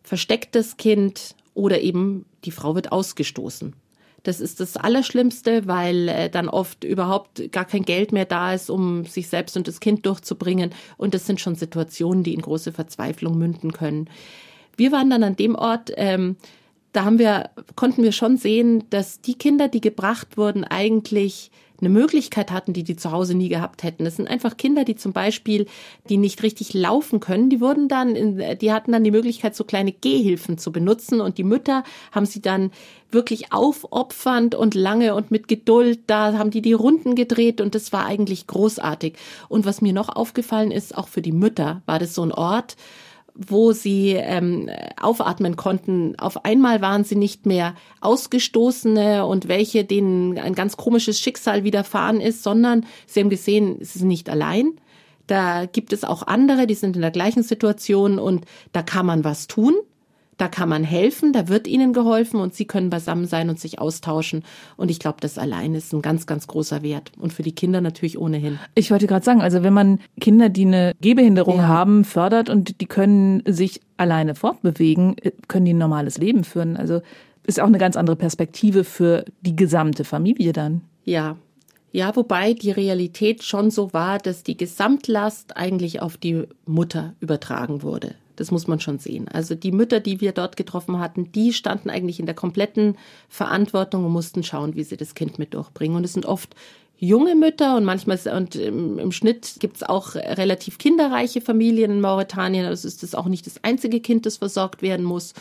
verstecktes Kind oder eben die Frau wird ausgestoßen. Das ist das Allerschlimmste, weil äh, dann oft überhaupt gar kein Geld mehr da ist, um sich selbst und das Kind durchzubringen. Und das sind schon Situationen, die in große Verzweiflung münden können. Wir waren dann an dem Ort, ähm, da haben wir, konnten wir schon sehen, dass die Kinder, die gebracht wurden, eigentlich eine Möglichkeit hatten, die die zu Hause nie gehabt hätten. Das sind einfach Kinder, die zum Beispiel, die nicht richtig laufen können, die wurden dann, in, die hatten dann die Möglichkeit, so kleine Gehhilfen zu benutzen und die Mütter haben sie dann wirklich aufopfernd und lange und mit Geduld, da haben die die Runden gedreht und das war eigentlich großartig. Und was mir noch aufgefallen ist, auch für die Mütter war das so ein Ort, wo sie ähm, aufatmen konnten. Auf einmal waren sie nicht mehr Ausgestoßene und welche, denen ein ganz komisches Schicksal widerfahren ist, sondern sie haben gesehen, sie sind nicht allein. Da gibt es auch andere, die sind in der gleichen Situation und da kann man was tun. Da kann man helfen, da wird ihnen geholfen und sie können beisammen sein und sich austauschen. Und ich glaube, das allein ist ein ganz, ganz großer Wert. Und für die Kinder natürlich ohnehin. Ich wollte gerade sagen, also wenn man Kinder, die eine Gehbehinderung ja. haben, fördert und die können sich alleine fortbewegen, können die ein normales Leben führen. Also ist auch eine ganz andere Perspektive für die gesamte Familie dann. Ja, ja, wobei die Realität schon so war, dass die Gesamtlast eigentlich auf die Mutter übertragen wurde. Das muss man schon sehen. Also die Mütter, die wir dort getroffen hatten, die standen eigentlich in der kompletten Verantwortung und mussten schauen, wie sie das Kind mit durchbringen. Und es sind oft junge Mütter und manchmal und im, im Schnitt gibt es auch relativ kinderreiche Familien in Mauretanien. Also ist das auch nicht das einzige Kind, das versorgt werden muss.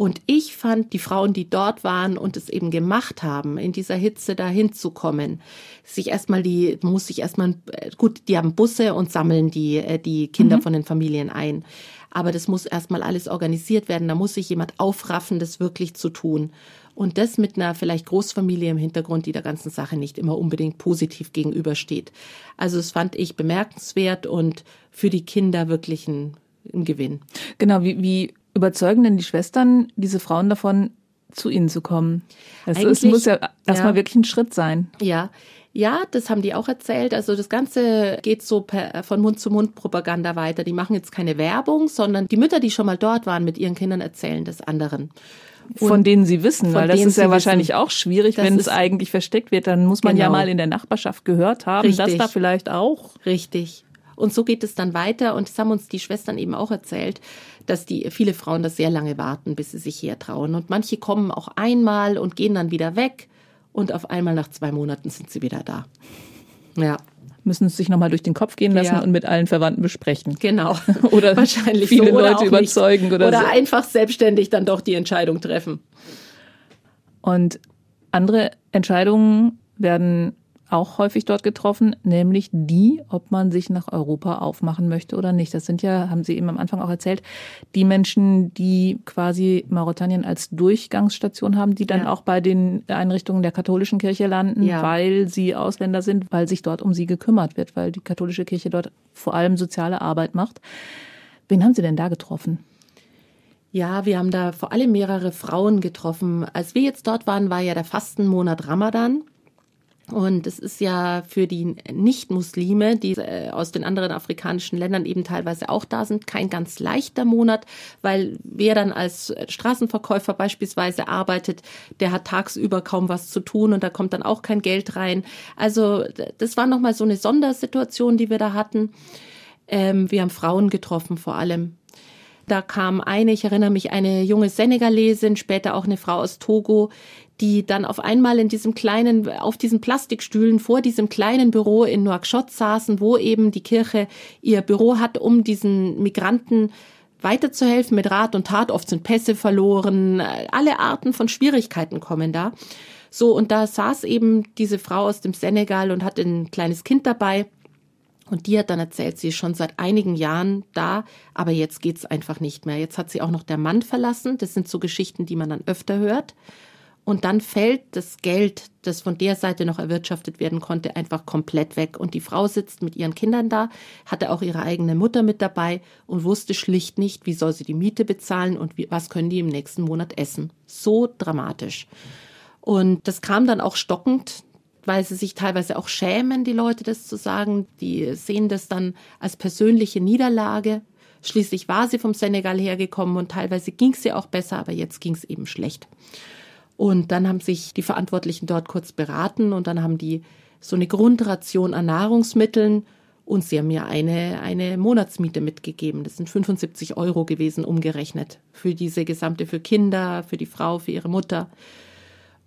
Und ich fand die Frauen, die dort waren und es eben gemacht haben, in dieser Hitze dahin zu kommen, sich erstmal die, muss sich erstmal, gut, die haben Busse und sammeln die, äh, die Kinder mhm. von den Familien ein. Aber das muss erstmal alles organisiert werden. Da muss sich jemand aufraffen, das wirklich zu tun. Und das mit einer vielleicht Großfamilie im Hintergrund, die der ganzen Sache nicht immer unbedingt positiv gegenübersteht. Also das fand ich bemerkenswert und für die Kinder wirklich ein, ein Gewinn. Genau, wie, wie überzeugen denn die Schwestern diese Frauen davon, zu ihnen zu kommen? Also es muss ja erstmal ja, wirklich ein Schritt sein. Ja, ja, das haben die auch erzählt. Also das Ganze geht so per, von Mund zu Mund Propaganda weiter. Die machen jetzt keine Werbung, sondern die Mütter, die schon mal dort waren mit ihren Kindern, erzählen das anderen. Und von denen sie wissen, weil das ist ja wahrscheinlich wissen. auch schwierig, wenn es eigentlich versteckt wird. Dann muss man genau. ja mal in der Nachbarschaft gehört haben, Richtig. das da vielleicht auch. Richtig. Und so geht es dann weiter. Und das haben uns die Schwestern eben auch erzählt, dass die viele Frauen das sehr lange warten, bis sie sich hier trauen. Und manche kommen auch einmal und gehen dann wieder weg und auf einmal nach zwei Monaten sind sie wieder da. Ja. Müssen es sich nochmal durch den Kopf gehen lassen ja. und mit allen Verwandten besprechen. Genau. oder wahrscheinlich viele so, oder Leute überzeugen nicht. oder, oder so. einfach selbstständig dann doch die Entscheidung treffen. Und andere Entscheidungen werden auch häufig dort getroffen, nämlich die, ob man sich nach Europa aufmachen möchte oder nicht. Das sind ja, haben Sie eben am Anfang auch erzählt, die Menschen, die quasi Mauretanien als Durchgangsstation haben, die dann ja. auch bei den Einrichtungen der katholischen Kirche landen, ja. weil sie Ausländer sind, weil sich dort um sie gekümmert wird, weil die katholische Kirche dort vor allem soziale Arbeit macht. Wen haben Sie denn da getroffen? Ja, wir haben da vor allem mehrere Frauen getroffen. Als wir jetzt dort waren, war ja der Fastenmonat Ramadan. Und es ist ja für die Nicht-Muslime, die äh, aus den anderen afrikanischen Ländern eben teilweise auch da sind, kein ganz leichter Monat, weil wer dann als Straßenverkäufer beispielsweise arbeitet, der hat tagsüber kaum was zu tun und da kommt dann auch kein Geld rein. Also das war nochmal so eine Sondersituation, die wir da hatten. Ähm, wir haben Frauen getroffen vor allem. Da kam eine, ich erinnere mich, eine junge Senegalesin, später auch eine Frau aus Togo, die dann auf einmal in diesem kleinen, auf diesen Plastikstühlen vor diesem kleinen Büro in Nouakchott saßen, wo eben die Kirche ihr Büro hat, um diesen Migranten weiterzuhelfen mit Rat und Tat. Oft sind Pässe verloren, alle Arten von Schwierigkeiten kommen da. So, und da saß eben diese Frau aus dem Senegal und hat ein kleines Kind dabei. Und die hat dann erzählt, sie ist schon seit einigen Jahren da, aber jetzt geht's einfach nicht mehr. Jetzt hat sie auch noch der Mann verlassen. Das sind so Geschichten, die man dann öfter hört. Und dann fällt das Geld, das von der Seite noch erwirtschaftet werden konnte, einfach komplett weg. Und die Frau sitzt mit ihren Kindern da, hatte auch ihre eigene Mutter mit dabei und wusste schlicht nicht, wie soll sie die Miete bezahlen und wie, was können die im nächsten Monat essen. So dramatisch. Und das kam dann auch stockend, weil sie sich teilweise auch schämen, die Leute das zu sagen. Die sehen das dann als persönliche Niederlage. Schließlich war sie vom Senegal hergekommen und teilweise ging es ihr auch besser, aber jetzt ging es eben schlecht. Und dann haben sich die Verantwortlichen dort kurz beraten und dann haben die so eine Grundration an Nahrungsmitteln und sie haben mir eine, eine Monatsmiete mitgegeben. Das sind 75 Euro gewesen, umgerechnet. Für diese gesamte, für Kinder, für die Frau, für ihre Mutter.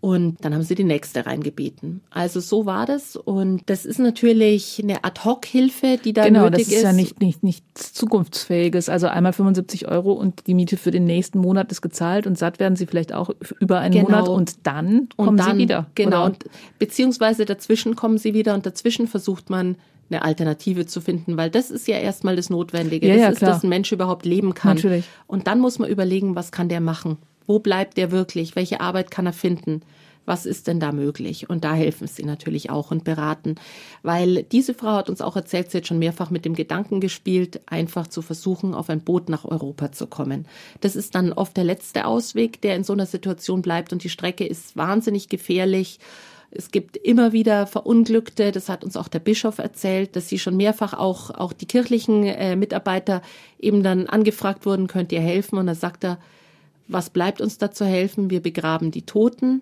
Und dann haben sie die nächste reingebeten. Also so war das. Und das ist natürlich eine Ad-Hoc-Hilfe, die da genau, nötig ist. Genau, das ist ja nicht, nicht, nichts Zukunftsfähiges. Also einmal 75 Euro und die Miete für den nächsten Monat ist gezahlt und satt werden sie vielleicht auch über einen Genau. Monat und dann kommen und dann, sie wieder. Genau. Und beziehungsweise dazwischen kommen sie wieder und dazwischen versucht man eine Alternative zu finden, weil das ist ja erstmal das Notwendige. Ja, das ja, ist, klar. dass ein Mensch überhaupt leben kann. Natürlich. Und dann muss man überlegen, was kann der machen? Wo bleibt der wirklich? Welche Arbeit kann er finden? Was ist denn da möglich? Und da helfen sie natürlich auch und beraten. Weil diese Frau hat uns auch erzählt, sie hat schon mehrfach mit dem Gedanken gespielt, einfach zu versuchen, auf ein Boot nach Europa zu kommen. Das ist dann oft der letzte Ausweg, der in so einer Situation bleibt. Und die Strecke ist wahnsinnig gefährlich. Es gibt immer wieder Verunglückte, das hat uns auch der Bischof erzählt, dass sie schon mehrfach auch, auch die kirchlichen äh, Mitarbeiter eben dann angefragt wurden, könnt ihr helfen? Und da sagt er, was bleibt uns da zu helfen? Wir begraben die Toten,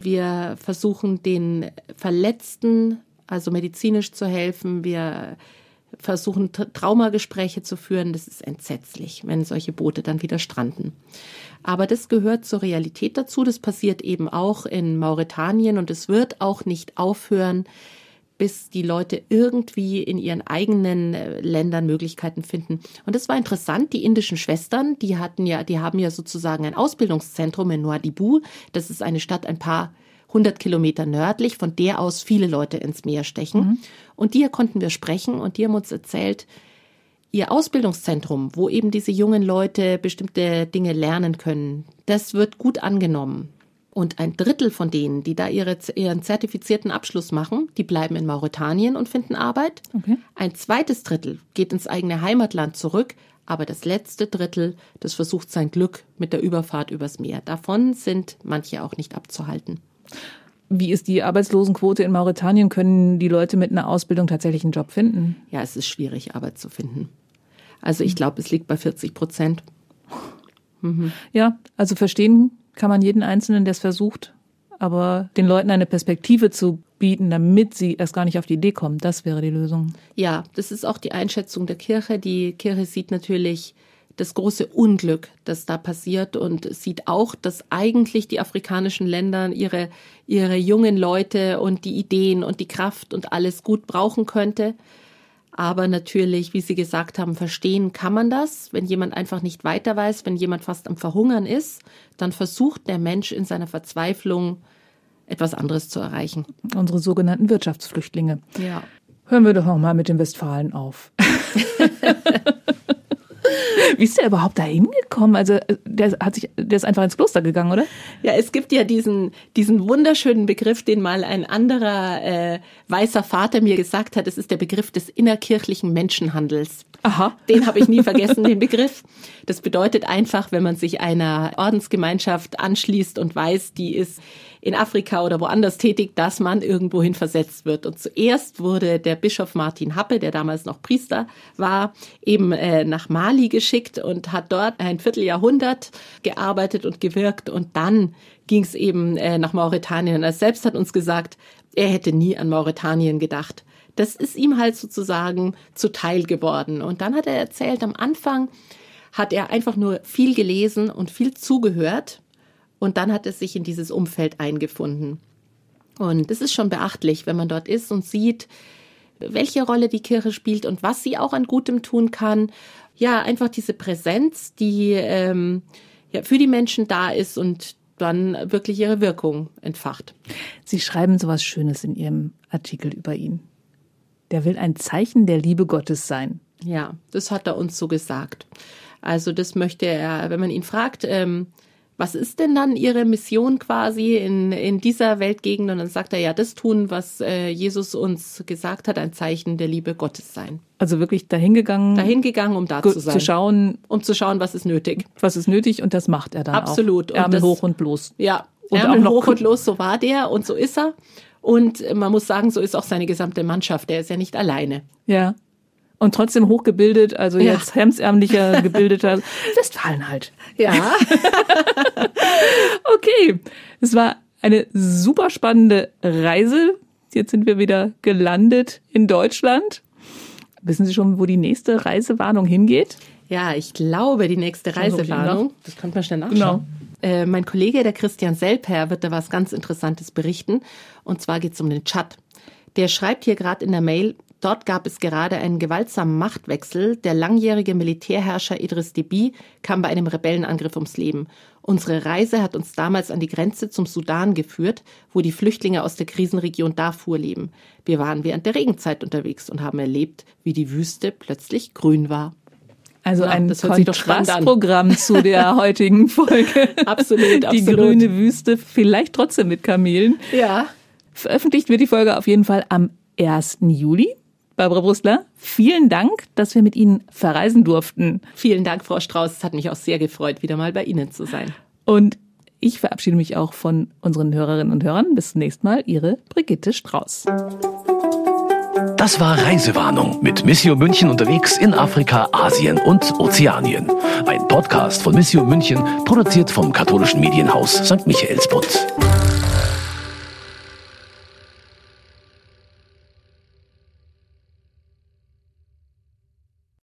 wir versuchen den Verletzten, also medizinisch zu helfen, wir versuchen Tra- Traumagespräche zu führen. Das ist entsetzlich, wenn solche Boote dann wieder stranden. Aber das gehört zur Realität dazu. Das passiert eben auch in Mauretanien und es wird auch nicht aufhören, bis die Leute irgendwie in ihren eigenen äh, Ländern Möglichkeiten finden. Und das war interessant. Die indischen Schwestern, die hatten ja, die haben ja sozusagen ein Ausbildungszentrum in Nouadhibou. Das ist eine Stadt ein paar hundert Kilometer nördlich, von der aus viele Leute ins Meer stechen. Und die konnten wir sprechen und die haben uns erzählt, ihr Ausbildungszentrum, wo eben diese jungen Leute bestimmte Dinge lernen können, das wird gut angenommen. Und ein Drittel von denen, die da ihre, ihren zertifizierten Abschluss machen, die bleiben in Mauretanien und finden Arbeit. Okay. Ein zweites Drittel geht ins eigene Heimatland zurück, aber das letzte Drittel, das versucht sein Glück mit der Überfahrt übers Meer. Davon sind manche auch nicht abzuhalten. Wie ist die Arbeitslosenquote in Mauretanien? Können die Leute mit einer Ausbildung tatsächlich einen Job finden? Ja, es ist schwierig, Arbeit zu finden. Also ich glaube, es liegt bei 40 Prozent. Ja, also verstehen kann man jeden Einzelnen, der es versucht. Aber den Leuten eine Perspektive zu bieten, damit sie erst gar nicht auf die Idee kommen, das wäre die Lösung. Ja, das ist auch die Einschätzung der Kirche. Die Kirche sieht natürlich das große Unglück, das da passiert und sieht auch, dass eigentlich die afrikanischen Länder ihre, ihre jungen Leute und die Ideen und die Kraft und alles gut brauchen könnte. Aber natürlich, wie Sie gesagt haben, verstehen kann man das. Wenn jemand einfach nicht weiter weiß, wenn jemand fast am Verhungern ist, dann versucht der Mensch in seiner Verzweiflung etwas anderes zu erreichen. Unsere sogenannten Wirtschaftsflüchtlinge. Ja. Hören wir doch noch mal mit den Westfalen auf. Wie ist der überhaupt da hingekommen? Also äh, der hat sich, der ist einfach ins Kloster gegangen, oder? Ja, es gibt ja diesen, diesen wunderschönen Begriff, den mal ein anderer äh, weißer Vater mir gesagt hat. Es ist der Begriff des innerkirchlichen Menschenhandels. Aha. Den habe ich nie vergessen, den Begriff. Das bedeutet einfach, wenn man sich einer Ordensgemeinschaft anschließt und weiß, die ist in Afrika oder woanders tätig, dass man irgendwohin versetzt wird. Und zuerst wurde der Bischof Martin Happe, der damals noch Priester war, eben äh, nach Mali geschickt und hat dort ein Vierteljahrhundert gearbeitet und gewirkt. Und dann ging es eben äh, nach Mauretanien. Er selbst hat uns gesagt, er hätte nie an Mauretanien gedacht. Das ist ihm halt sozusagen zuteil geworden. Und dann hat er erzählt, am Anfang hat er einfach nur viel gelesen und viel zugehört. Und dann hat er sich in dieses Umfeld eingefunden. Und das ist schon beachtlich, wenn man dort ist und sieht, welche Rolle die Kirche spielt und was sie auch an Gutem tun kann. Ja, einfach diese Präsenz, die ähm, ja, für die Menschen da ist und dann wirklich ihre Wirkung entfacht. Sie schreiben sowas Schönes in Ihrem Artikel über ihn. Der will ein Zeichen der Liebe Gottes sein. Ja, das hat er uns so gesagt. Also das möchte er, wenn man ihn fragt, ähm, was ist denn dann Ihre Mission quasi in, in dieser Weltgegend? Und dann sagt er ja, das tun, was äh, Jesus uns gesagt hat, ein Zeichen der Liebe Gottes sein. Also wirklich dahingegangen, Dahin gegangen, um da zu sein. zu schauen, um zu schauen, was ist nötig. was ist nötig und das macht er dann Absolut. auch. Und Ärmel das- hoch und bloß. Ja, Und Ärmel hoch und los, so war der und so ist er. Und man muss sagen, so ist auch seine gesamte Mannschaft. Der ist ja nicht alleine. Ja. Und trotzdem hochgebildet, also Ja. jetzt hemsärmlicher, gebildeter Westfalen halt. Ja. Okay, es war eine super spannende Reise. Jetzt sind wir wieder gelandet in Deutschland. Wissen Sie schon, wo die nächste Reisewarnung hingeht? ja, ich glaube, die nächste Reisewarnung, das könnte man schnell nachschauen. Genau. Äh, mein Kollege, der Christian Selper, wird da was ganz Interessantes berichten. Und zwar geht es um den Tschad. Der schreibt hier gerade in der Mail, Dort gab es gerade einen gewaltsamen Machtwechsel. Der langjährige Militärherrscher Idris Deby kam bei einem Rebellenangriff ums Leben. Unsere Reise hat uns damals an die Grenze zum Sudan geführt, wo die Flüchtlinge aus der Krisenregion Darfur leben. Wir waren während der Regenzeit unterwegs und haben erlebt, wie die Wüste plötzlich grün war. Also ja, ein Kontrastprogramm zu der heutigen Folge. absolut, absolut. Die grüne Wüste, vielleicht trotzdem mit Kamelen. Ja. Veröffentlicht wird die Folge auf jeden Fall am 1. Juli. Barbara Brustler, vielen Dank, dass wir mit Ihnen verreisen durften. Vielen Dank, Frau Strauß. Es hat mich auch sehr gefreut, wieder mal bei Ihnen zu sein. Und ich verabschiede mich auch von unseren Hörerinnen und Hörern. Bis zum nächsten Mal, Ihre Brigitte Strauß. Das war Reisewarnung mit Missio München unterwegs in Afrika, Asien und Ozeanien. Ein Podcast von Missio München, produziert vom katholischen Medienhaus St. Michaelsbund.